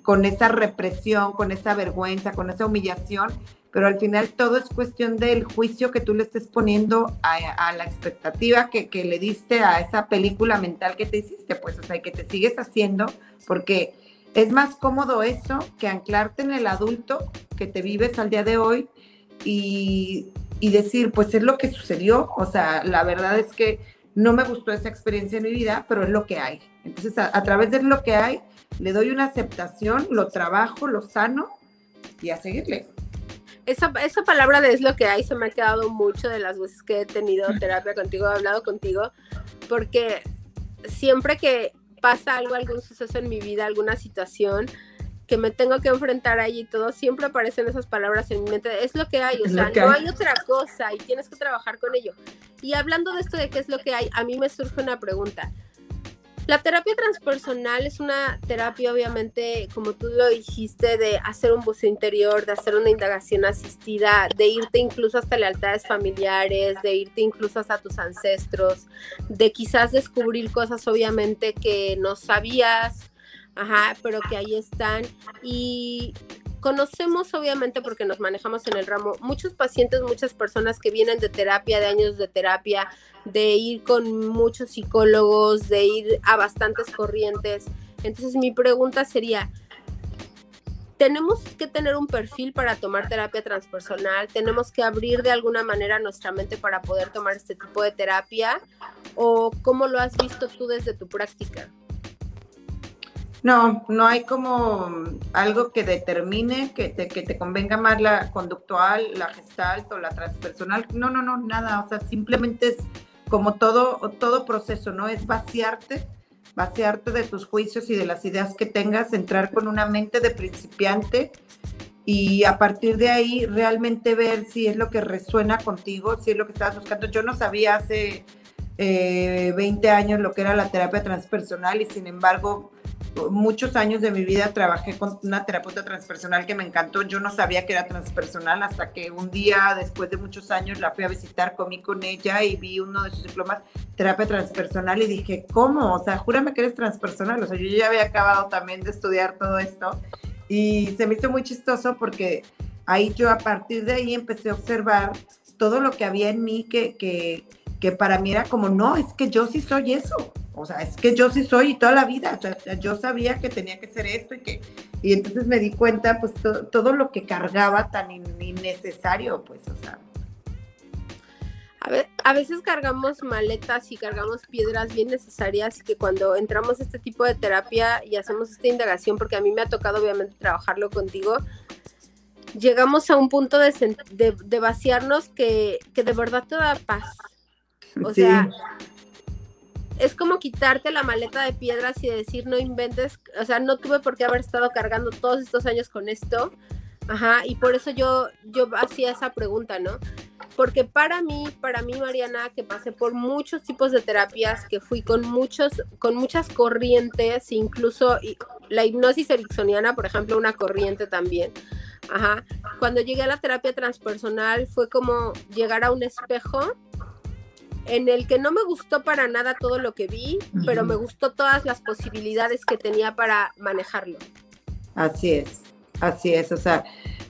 con esa represión, con esa vergüenza, con esa humillación, pero al final todo es cuestión del juicio que tú le estés poniendo a, la expectativa que, le diste a esa película mental que te hiciste, pues, o sea, que te sigues haciendo, porque es más cómodo eso que anclarte en el adulto que te vives al día de hoy y, decir, pues es lo que sucedió, o sea, la verdad es que no me gustó esa experiencia en mi vida, pero es lo que hay. Entonces, a través de lo que hay, le doy una aceptación, lo trabajo, lo sano y a seguirle esa, esa palabra de es lo que hay se me ha quedado mucho de las veces que he tenido terapia contigo, he hablado contigo, porque siempre que pasa algo, algún suceso en mi vida, alguna situación que me tengo que enfrentar ahí y todo, siempre aparecen esas palabras en mi mente, es lo que hay, o sea, no hay otra cosa y tienes que trabajar con ello. Y hablando de esto de qué es lo que hay, a mí me surge una pregunta. La terapia transpersonal es una terapia, obviamente, como tú lo dijiste, de hacer un buceo interior, de hacer una indagación asistida, de irte incluso hasta lealtades familiares, de irte incluso hasta tus ancestros, de quizás descubrir cosas, obviamente, que no sabías, ajá, pero que ahí están. Y conocemos obviamente porque nos manejamos en el ramo muchos pacientes, muchas personas que vienen de terapia, de años de terapia, de ir con muchos psicólogos, de ir a bastantes corrientes. Entonces mi pregunta sería, tenemos que tener un perfil para tomar terapia transpersonal, tenemos que abrir de alguna manera nuestra mente para poder tomar este tipo de terapia o cómo lo has visto tú desde tu práctica? No, no hay como algo que determine que te, que te convenga más la conductual, la gestalt o la transpersonal. No, no, no, nada. O sea, simplemente es como todo, todo proceso, ¿no? Es vaciarte, vaciarte de tus juicios y de las ideas que tengas, entrar con una mente de principiante y a partir de ahí realmente ver si es lo que resuena contigo, si es lo que estabas buscando. Yo no sabía hace 20 eh, años lo que era la terapia transpersonal y sin embargo muchos años de mi vida trabajé con una terapeuta transpersonal que me encantó. Yo no sabía que era transpersonal hasta que un día, después de muchos años, la fui a visitar, comí con ella y vi uno de sus diplomas, terapia transpersonal, y dije, ¿cómo? O sea, júrame que eres transpersonal. O sea, yo ya había acabado también de estudiar todo esto y se me hizo muy chistoso porque ahí yo a partir de ahí empecé a observar todo lo que había en mí que, que, que para mí era como, no, es que yo sí soy eso o sea, es que yo sí soy toda la vida, o sea, yo sabía que tenía que ser esto y que, y entonces me di cuenta, pues, todo lo que cargaba tan innecesario, pues, o sea. A, veces cargamos maletas y cargamos piedras bien necesarias y que cuando entramos a este tipo de terapia y hacemos esta indagación, porque a mí me ha tocado obviamente trabajarlo contigo, llegamos a un punto de, de, vaciarnos que, que, de verdad te da paz. O sea, es como quitarte la maleta de piedras y decir no inventes, o sea, no tuve por qué haber estado cargando todos estos años con esto. Ajá, y por eso yo, yo hacía esa pregunta, ¿no? porque para mí, para mí Mariana, que pasé por muchos tipos de terapias, que fui con muchos, con muchas corrientes, incluso la hipnosis ericksoniana, por ejemplo, una corriente también. Ajá. Cuando llegué a la terapia transpersonal fue como llegar a un espejo en el que no me gustó para nada todo lo que vi, pero me gustó todas las posibilidades que tenía para manejarlo. Así es, así es, o sea,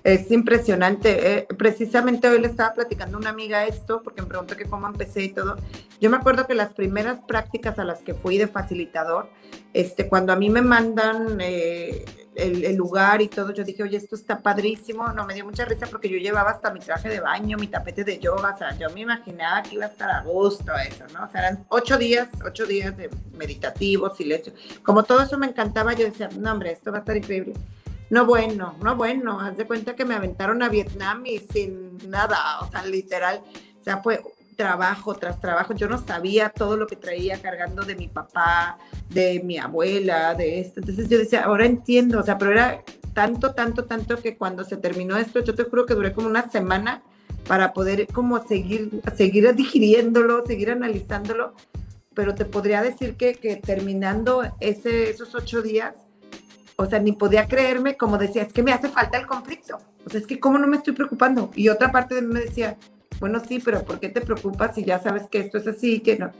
es impresionante. Eh, precisamente hoy le estaba platicando a una amiga esto, porque me preguntó que cómo empecé y todo. Yo me acuerdo que las primeras prácticas a las que fui de facilitador, este, cuando a mí me mandan eh, el, lugar y todo, yo dije, oye, esto está padrísimo. No, me dio mucha risa porque yo llevaba hasta mi traje de baño, mi tapete de yoga, o sea, yo me imaginaba que iba a estar a gusto eso, ¿no? O sea, eran ocho días, ocho días de meditativo, silencio. Como todo eso me encantaba, yo decía, no, hombre, esto va a estar increíble. No bueno, no bueno, haz de cuenta que me aventaron a Vietnam y sin nada, o sea, literal, o sea, fue trabajo tras trabajo. Yo no sabía todo lo que traía cargando de mi papá, de mi abuela, de esto. Entonces yo decía, ahora entiendo, o sea, pero era tanto, tanto, tanto que cuando se terminó esto, yo te juro que duré como una semana para poder como seguir, seguir digiriéndolo, seguir analizándolo. Pero te podría decir que, que terminando ese, esos ocho días, o sea, ni podía creerme, como decía, es que me hace falta el conflicto. O sea, es que cómo no me estoy preocupando. Y otra parte de mí me decía, bueno, sí, pero ¿por qué te preocupas si ya sabes que esto es así, que no?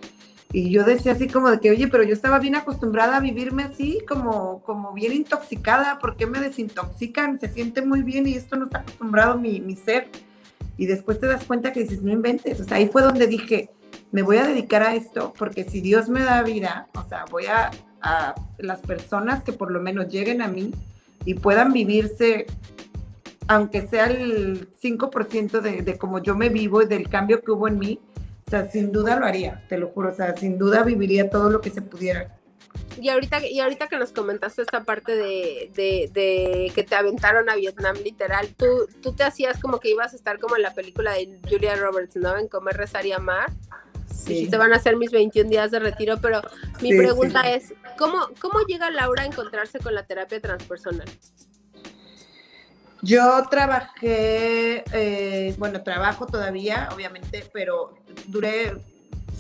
Y yo decía así como de que, oye, pero yo estaba bien acostumbrada a vivirme así, como, como bien intoxicada, ¿por qué me desintoxican? Se siente muy bien y esto no está acostumbrado mi, mi ser. Y después te das cuenta que dices, no inventes. O sea, ahí fue donde dije, me voy a dedicar a esto, porque si Dios me da vida, o sea, voy a a las personas que por lo menos lleguen a mí y puedan vivirse, aunque sea el 5% de, de como yo me vivo y del cambio que hubo en mí, o sea, sin duda lo haría, te lo juro, o sea, sin duda viviría todo lo que se pudiera. Y ahorita, y ahorita que nos comentaste esta parte de, de, que te aventaron a Vietnam, literal, tú, tú te hacías como que ibas a estar como en la película de Julia Roberts, ¿no? En Comer, Rezar y Amar. Sí. se van a hacer mis 21 días de retiro, pero mi pregunta es, ¿cómo, ¿cómo llega Laura a encontrarse con la terapia transpersonal? Yo trabajé, eh, bueno, trabajo todavía, obviamente, pero duré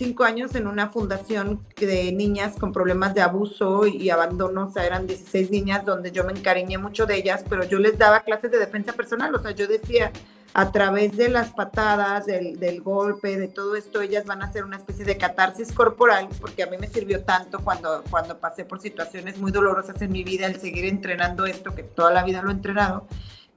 cinco años en una fundación de niñas con problemas de abuso y abandono, o sea, eran 16 niñas donde yo me encariñé mucho de ellas, pero yo les daba clases de defensa personal, o sea, yo decía, a través de las patadas, del, del, golpe, de todo esto, ellas van a hacer una especie de catarsis corporal, porque a mí me sirvió tanto cuando, cuando pasé por situaciones muy dolorosas en mi vida, el seguir entrenando esto, que toda la vida lo he entrenado,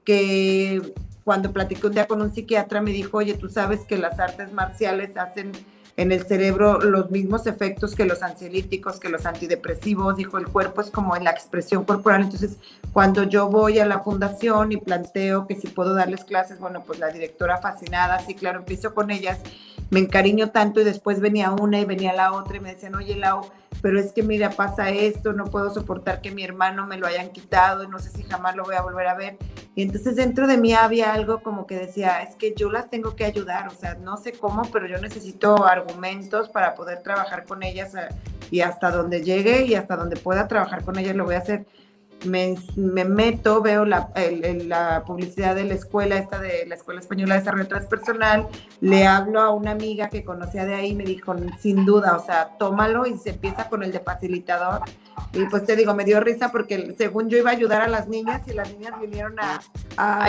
que cuando platiqué un día con un psiquiatra me dijo, oye, tú sabes que las artes marciales hacen en el cerebro los mismos efectos que los ansiolíticos, que los antidepresivos, dijo, el cuerpo es como en la expresión corporal, entonces cuando yo voy a la fundación y planteo que si puedo darles clases, bueno, pues la directora fascinada, sí, claro, empiezo con ellas, me encariño tanto y después venía una y venía la otra y me decían, oye, Lau, pero es que mira, pasa esto, no puedo soportar que mi hermano me lo hayan quitado, no sé si jamás lo voy a volver a ver. Y entonces dentro de mí había algo como que decía, es que yo las tengo que ayudar, o sea, no sé cómo, pero yo necesito argumentos para poder trabajar con ellas eh, y hasta donde llegue y hasta donde pueda trabajar con ellas lo voy a hacer me, meto, veo la, la, publicidad de la escuela, esta de la Escuela Española de Desarrollo Transpersonal, le hablo a una amiga que conocía de ahí, me dijo, sin duda, o sea, tómalo y se empieza con el de facilitador. Y pues te digo, me dio risa porque según yo iba a ayudar a las niñas y las niñas vinieron a... a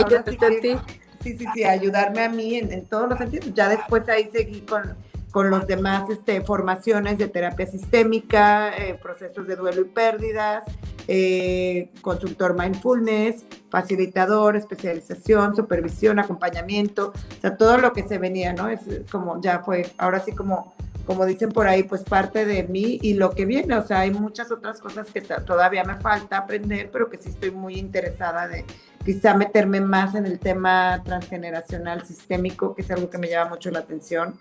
sí, sí, sí, ayudarme a mí en, en todos los sentidos. Ya después ahí seguí con con los demás este, formaciones de terapia sistémica, eh, procesos de duelo y pérdidas, eh, consultor mindfulness, facilitador, especialización, supervisión, acompañamiento, o sea, todo lo que se venía, ¿no? Es como ya fue, ahora sí como como dicen por ahí, pues parte de mí y lo que viene. O sea, hay muchas otras cosas que todavía me falta aprender, pero que sí estoy muy interesada de quizá meterme más en el tema transgeneracional sistémico, que es algo que me llama mucho la atención.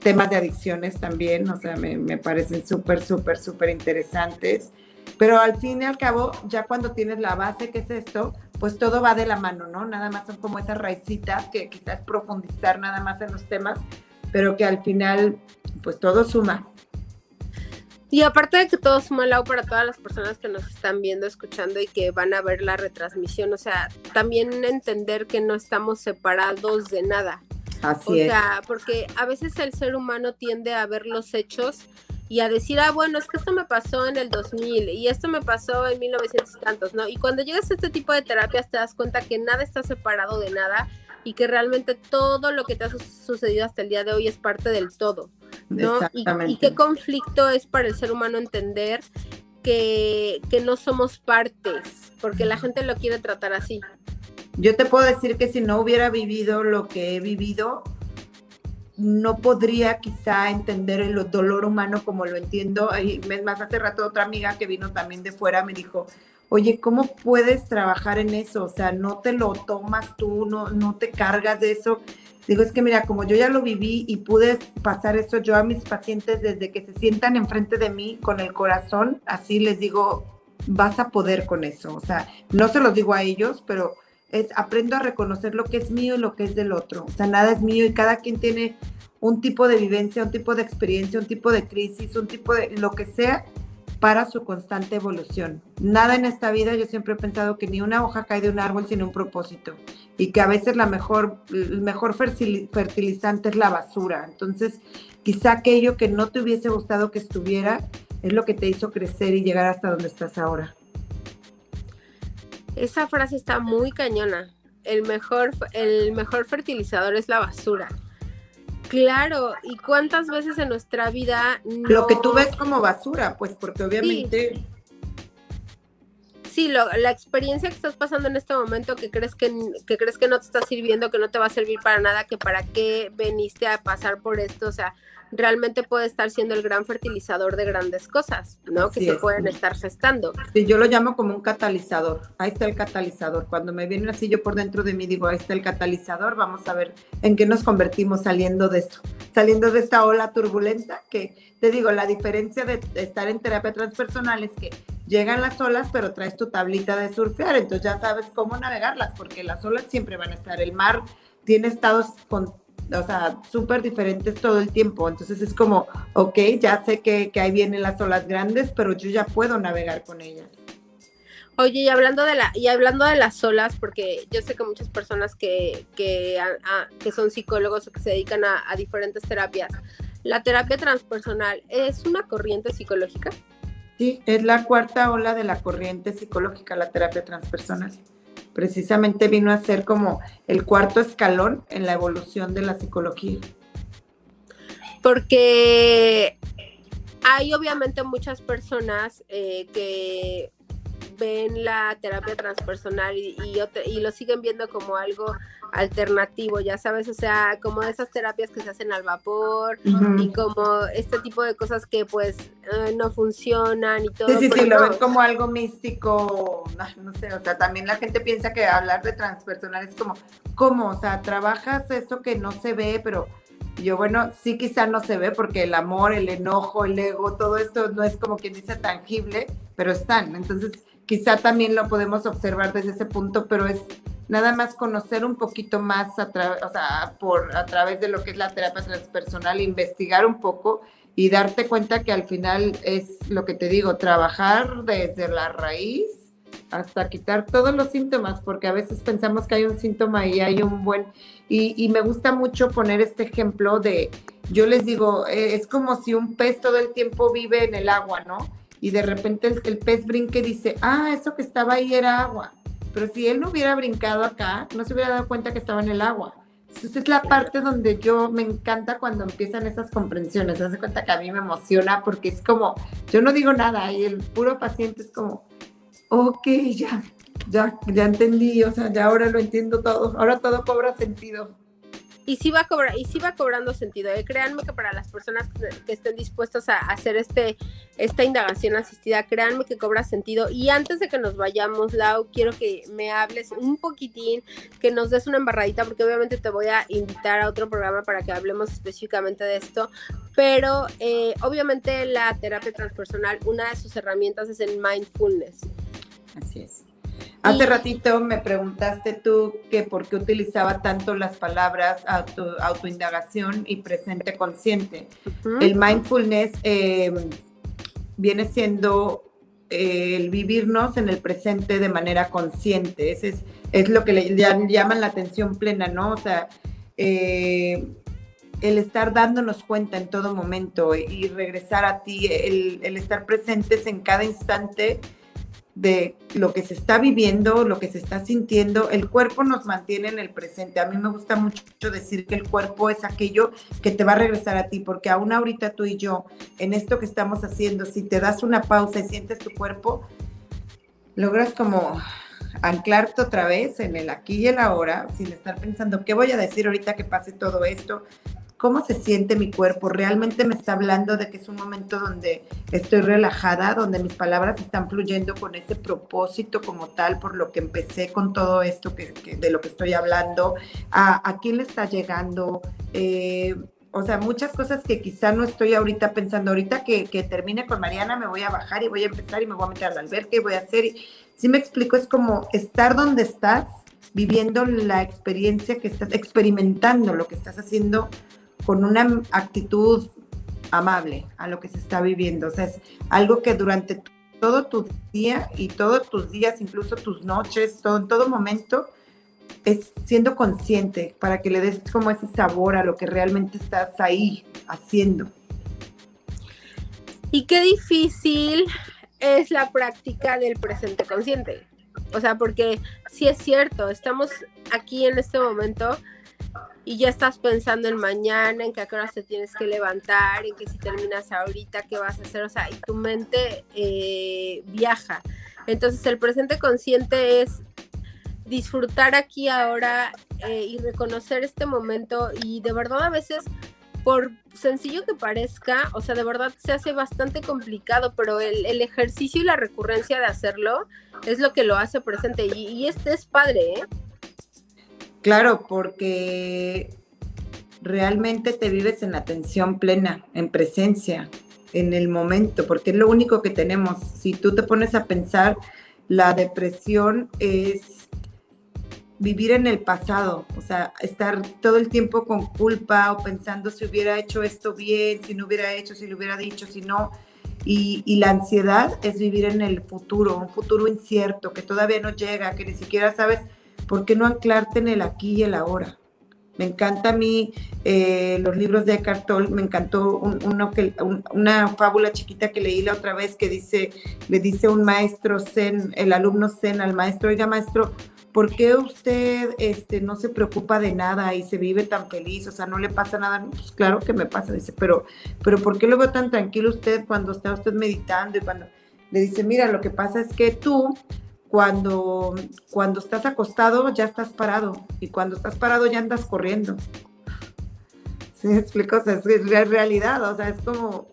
Temas de adicciones también, o sea, me, me parecen súper, súper, súper interesantes. Pero al fin y al cabo, ya cuando tienes la base, que es esto, pues todo va de la mano, ¿no? Nada más son como esas raicitas que quizás profundizar nada más en los temas, pero que al final, pues todo suma. Y aparte de que todo suma, Lau, para todas las personas que nos están viendo, escuchando y que van a ver la retransmisión, o sea, también entender que no estamos separados de nada. Así o es. sea, porque a veces el ser humano tiende a ver los hechos y a decir, ah, bueno, es que esto me pasó en el 2000 y esto me pasó en 1900 y tantos, ¿no? Y cuando llegas a este tipo de terapias te das cuenta que nada está separado de nada y que realmente todo lo que te ha sucedido hasta el día de hoy es parte del todo, ¿no? Exactamente. Y, qué conflicto es para el ser humano entender que, que no somos partes, porque la gente lo quiere tratar así. Yo te puedo decir que si no hubiera vivido lo que he vivido, no podría quizá entender el dolor humano como lo entiendo. Es más, hace rato otra amiga que vino también de fuera me dijo, oye, ¿cómo puedes trabajar en eso? O sea, no te lo tomas tú, no, no te cargas de eso. Digo, es que mira, como yo ya lo viví y pude pasar eso yo a mis pacientes desde que se sientan enfrente de mí con el corazón, así les digo, vas a poder con eso. O sea, no se los digo a ellos, pero es aprendo a reconocer lo que es mío y lo que es del otro. O sea, nada es mío y cada quien tiene un tipo de vivencia, un tipo de experiencia, un tipo de crisis, un tipo de lo que sea para su constante evolución. Nada en esta vida, yo siempre he pensado que ni una hoja cae de un árbol sin un propósito y que a veces la mejor, el mejor fertilizante es la basura. Entonces, quizá aquello que no te hubiese gustado que estuviera es lo que te hizo crecer y llegar hasta donde estás ahora. Esa frase está muy cañona. El mejor, el mejor fertilizador es la basura. Claro, ¿y cuántas veces en nuestra vida Lo que tú ves como basura, pues porque obviamente... Sí, lo, la experiencia que estás pasando en este momento que crees que, que crees que no te está sirviendo, que no te va a servir para nada, que para qué veniste a pasar por esto, o sea, realmente puede estar siendo el gran fertilizador de grandes cosas, ¿no? que se pueden estar gestando. Sí, yo lo llamo como un catalizador. Ahí está el catalizador. Cuando me viene así yo por dentro de mí digo, ahí está el catalizador, vamos a ver en qué nos convertimos saliendo de esto, saliendo de esta ola turbulenta que te digo, la diferencia de estar en terapia transpersonal es que llegan las olas, pero traes tu tablita de surfear, entonces ya sabes cómo navegarlas, porque las olas siempre van a estar. El mar tiene estados con o sea, súper diferentes todo el tiempo. Entonces es como, ok, ya sé que, que ahí vienen las olas grandes, pero yo ya puedo navegar con ellas. Oye, y hablando de la, y hablando de las olas, porque yo sé que muchas personas que, que, que son psicólogos o que se dedican a, a, diferentes terapias, la terapia transpersonal es una corriente psicológica. Sí, es la cuarta ola de la corriente psicológica, la terapia transpersonal precisamente vino a ser como el cuarto escalón en la evolución de la psicología. Porque hay obviamente muchas personas eh, que ven la terapia transpersonal y, y, lo siguen viendo como algo alternativo, ya sabes, o sea, como esas terapias que se hacen al vapor y como este tipo de cosas que pues eh, no funcionan y todo. Sí, sí, sí, lo ven como algo místico, no, sé, o sea, también la gente piensa que hablar de transpersonal es como, ¿cómo? O sea, trabajas eso que no se ve, pero yo, bueno, sí quizá no se ve porque el amor, el enojo, el ego, todo esto no es como quien dice tangible, pero están. Entonces, quizá también lo podemos observar desde ese punto, pero es nada más conocer un poquito más a, o sea, por, a través de lo que es la terapia transpersonal, investigar un poco y darte cuenta que al final es lo que te digo, trabajar desde la raíz hasta quitar todos los síntomas, porque a veces pensamos que hay un síntoma y hay un buen... Y, y me gusta mucho poner este ejemplo de, yo les digo, eh, es como si un pez todo el tiempo vive en el agua, ¿no? Y de repente el, pez brinque y dice, ah, eso que estaba ahí era agua. Pero si él no hubiera brincado acá, no se hubiera dado cuenta que estaba en el agua. Entonces es la parte donde yo me encanta cuando empiezan esas comprensiones. Hace cuenta que a mí me emociona porque es como, yo no digo nada y el puro paciente es como, ok, ya, ya, ya entendí, o sea, ya ahora lo entiendo todo, ahora todo cobra sentido. Y sí va y cobrando sentido ¿eh? créanme que para las personas que, estén dispuestos a hacer este esta indagación asistida créanme que cobra sentido. Y antes de que nos vayamos Lau quiero que me hables un poquitín que nos des una embarradita porque obviamente te voy a invitar a otro programa para que hablemos específicamente de esto. Pero eh, obviamente la terapia transpersonal una de sus herramientas es el mindfulness. Así es Hace ratito me preguntaste tú que por qué utilizaba tanto las palabras auto, autoindagación y presente consciente. El mindfulness em, viene siendo eh, el vivirnos en el presente de manera consciente. Ese es, es lo que le llaman la atención plena, ¿no? O sea, eh, el estar dándonos cuenta en todo momento y regresar a ti, el, el estar presentes en cada instante de lo que se está viviendo, lo que se está sintiendo. El cuerpo nos mantiene en el presente. A mí me gusta mucho decir que el cuerpo es aquello que te va a regresar a ti, porque aún ahorita tú y yo, en esto que estamos haciendo, si te das una pausa y sientes tu cuerpo, logras como anclarte otra vez en el aquí y el ahora, sin estar pensando, ¿qué voy a decir ahorita que pase todo esto? Cómo se siente mi cuerpo, realmente me está hablando de que es un momento donde estoy relajada, donde mis palabras están fluyendo con ese propósito como tal, por lo que empecé con todo esto que, de lo que estoy hablando, a, quién le está llegando. Eh, o sea, muchas cosas que quizá no estoy ahorita pensando. Ahorita que, que, termine con Mariana, me voy a bajar y voy a empezar y me voy a meter al alberca y voy a hacer. si me explico, es como estar donde estás, viviendo la experiencia que estás, experimentando lo que estás haciendo con una actitud amable a lo que se está viviendo. O sea, es algo que durante todo tu día y todos tus días, incluso tus noches, en todo momento, es siendo consciente para que le des como ese sabor a lo que realmente estás ahí haciendo. Y qué difícil es la práctica del presente consciente. O sea, porque sí es cierto, estamos aquí en este momento y ya estás pensando en mañana, en qué hora te tienes que levantar, en que si terminas ahorita, qué vas a hacer, o sea, y tu mente eh, viaja. Entonces el presente consciente es disfrutar aquí ahora eh, y reconocer este momento y de verdad a veces por sencillo que parezca, o sea, de verdad se hace bastante complicado, pero el, ejercicio y la recurrencia de hacerlo es lo que lo hace presente y, y este es padre, ¿eh? Claro, porque realmente te vives en atención plena, en presencia, en el momento, porque es lo único que tenemos. Si tú te pones a pensar, la depresión es vivir en el pasado, o sea, estar todo el tiempo con culpa o pensando si hubiera hecho esto bien, si no hubiera hecho, si lo hubiera dicho, si no. Y, y, la ansiedad es vivir en el futuro, un futuro incierto que todavía no llega, que ni siquiera sabes ¿Por qué no anclarte en el aquí y el ahora? Me encanta a mí eh, los libros de Eckhart Tolle, me encantó una fábula chiquita que leí la otra vez que dice, le dice un maestro zen, el alumno zen al maestro, oiga maestro, ¿por qué usted este, no se preocupa de nada y se vive tan feliz? O sea, no le pasa nada. Pues claro que me pasa, dice, pero, pero ¿por qué lo veo tan tranquilo usted cuando está usted meditando y cuando le dice, mira, lo que pasa es que tú cuando, cuando estás acostado ya estás parado y cuando estás parado ya andas corriendo. ¿Sí me explico? O sea, es realidad, o sea, es como,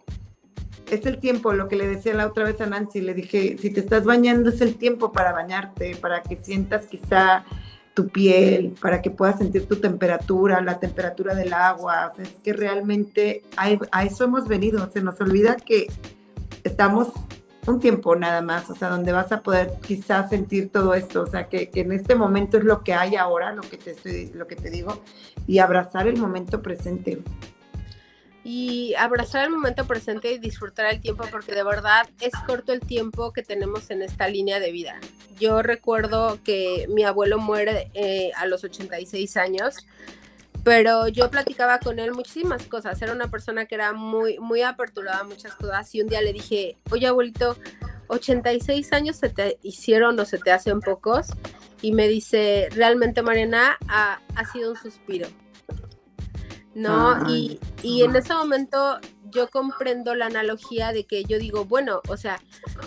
es el tiempo, lo que le decía la otra vez a Nancy, le dije, si te estás bañando es el tiempo para bañarte, para que sientas quizá tu piel, para que puedas sentir tu temperatura, la temperatura del agua, o sea, es que realmente a eso hemos venido, se nos olvida que estamos un tiempo nada más, o sea, donde vas a poder quizás sentir todo esto, o sea, que, en este momento es lo que hay ahora, lo que te estoy, lo que te digo, y abrazar el momento presente. Y abrazar el momento presente y disfrutar el tiempo, porque de verdad es corto el tiempo que tenemos en esta línea de vida. Yo recuerdo que mi abuelo muere eh, a los 86 años pero yo platicaba con él muchísimas cosas. Era una persona que era muy, muy aperturada a muchas cosas. Y un día le dije, oye, abuelito, 86 años se te hicieron o se te hacen pocos. Y me dice, realmente, Mariana, ha, sido un suspiro. ¿No? y, y en ese momento yo comprendo la analogía de que yo digo, bueno, o sea,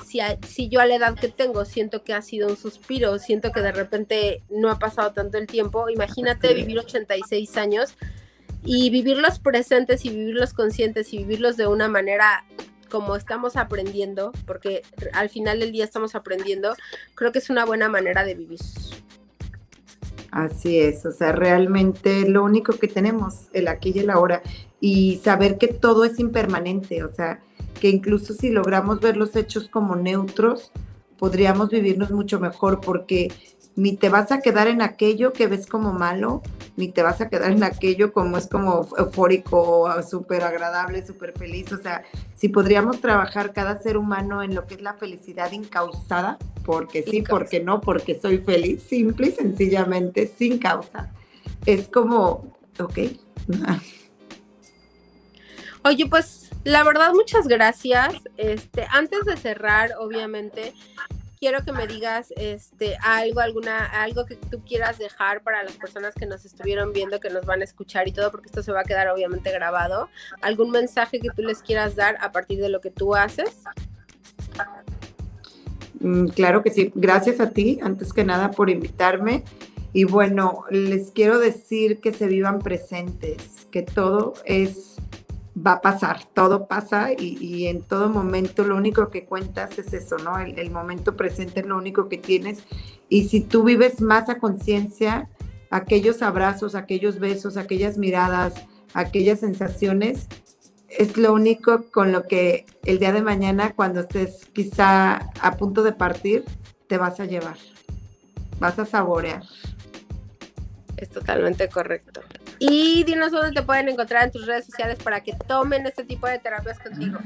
si, si yo a la edad que tengo siento que ha sido un suspiro, siento que de repente no ha pasado tanto el tiempo, imagínate vivir 86 años y vivirlos presentes y vivirlos conscientes y vivirlos de una manera como estamos aprendiendo, porque al final del día estamos aprendiendo, creo que es una buena manera de vivir. Así es, o sea, realmente lo único que tenemos, el aquí y el ahora, y saber que todo es impermanente, o sea, que incluso si logramos ver los hechos como neutros, podríamos vivirnos mucho mejor porque ni te vas a quedar en aquello que ves como malo, ni te vas a quedar en aquello como es como eufórico, súper agradable, súper feliz. O sea, si podríamos trabajar cada ser humano en lo que es la felicidad incausada, porque sí, porque no, porque soy feliz, simple y sencillamente, sin causa. Es como, ok. [LAUGHS] Oye, pues la verdad, muchas gracias. Este, antes de cerrar, obviamente, quiero que me digas este algo, alguna, algo que tú quieras dejar para las personas que nos estuvieron viendo, que nos van a escuchar y todo, porque esto se va a quedar obviamente grabado. ¿Algún mensaje que tú les quieras dar a partir de lo que tú haces? Mm, claro que sí. Gracias a ti, antes que nada, por invitarme. Y bueno, les quiero decir que se vivan presentes, que todo es va a pasar, todo pasa y, en todo momento lo único que cuentas es eso, ¿no? El, momento presente es lo único que tienes y si tú vives más a conciencia, aquellos abrazos, aquellos besos, aquellas miradas, aquellas sensaciones, es lo único con lo que el día de mañana, cuando estés quizá a punto de partir, te vas a llevar, vas a saborear. Es totalmente correcto. Y dinos dónde te pueden encontrar en tus redes sociales para que tomen este tipo de terapias contigo.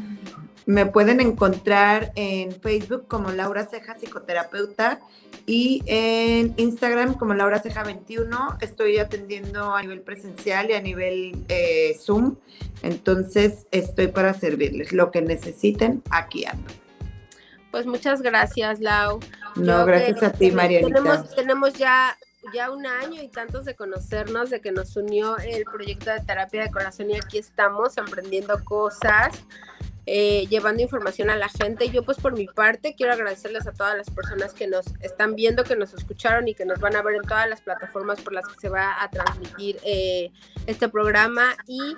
Me pueden encontrar en Facebook como Laura Ceja Psicoterapeuta y en Instagram como Laura Ceja 21. Estoy atendiendo a nivel presencial y a nivel eh, Zoom. Entonces estoy para servirles. Lo que necesiten, aquí ando. Pues muchas gracias, Lau. No, gracias a ti, Marianita. Tenemos, tenemos ya ya un año y tantos de conocernos, de que nos unió el proyecto de terapia de corazón y aquí estamos aprendiendo cosas, eh, llevando información a la gente. Yo pues por mi parte quiero agradecerles a todas las personas que nos están viendo, que nos escucharon y que nos van a ver en todas las plataformas por las que se va a transmitir eh, este programa y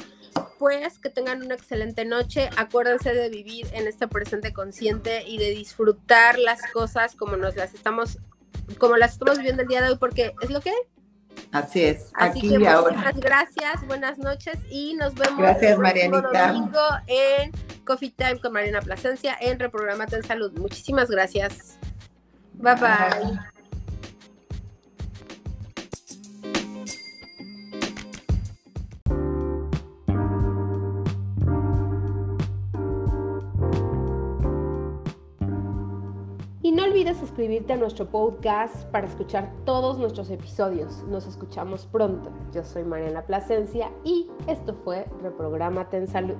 pues que tengan una excelente noche. Acuérdense de vivir en este presente consciente y de disfrutar las cosas como nos las estamos como las estamos viviendo el día de hoy, porque es lo que Así es, aquí y ahora. Muchas gracias, buenas noches y nos vemos gracias, el domingo en Coffee Time con Mariana Plasencia en Reprogramate en Salud. Muchísimas gracias. bye. bye. olvides suscribirte a nuestro podcast para escuchar todos nuestros episodios. Nos escuchamos pronto. Yo soy Mariana Plasencia y esto fue Reprogramate en Salud.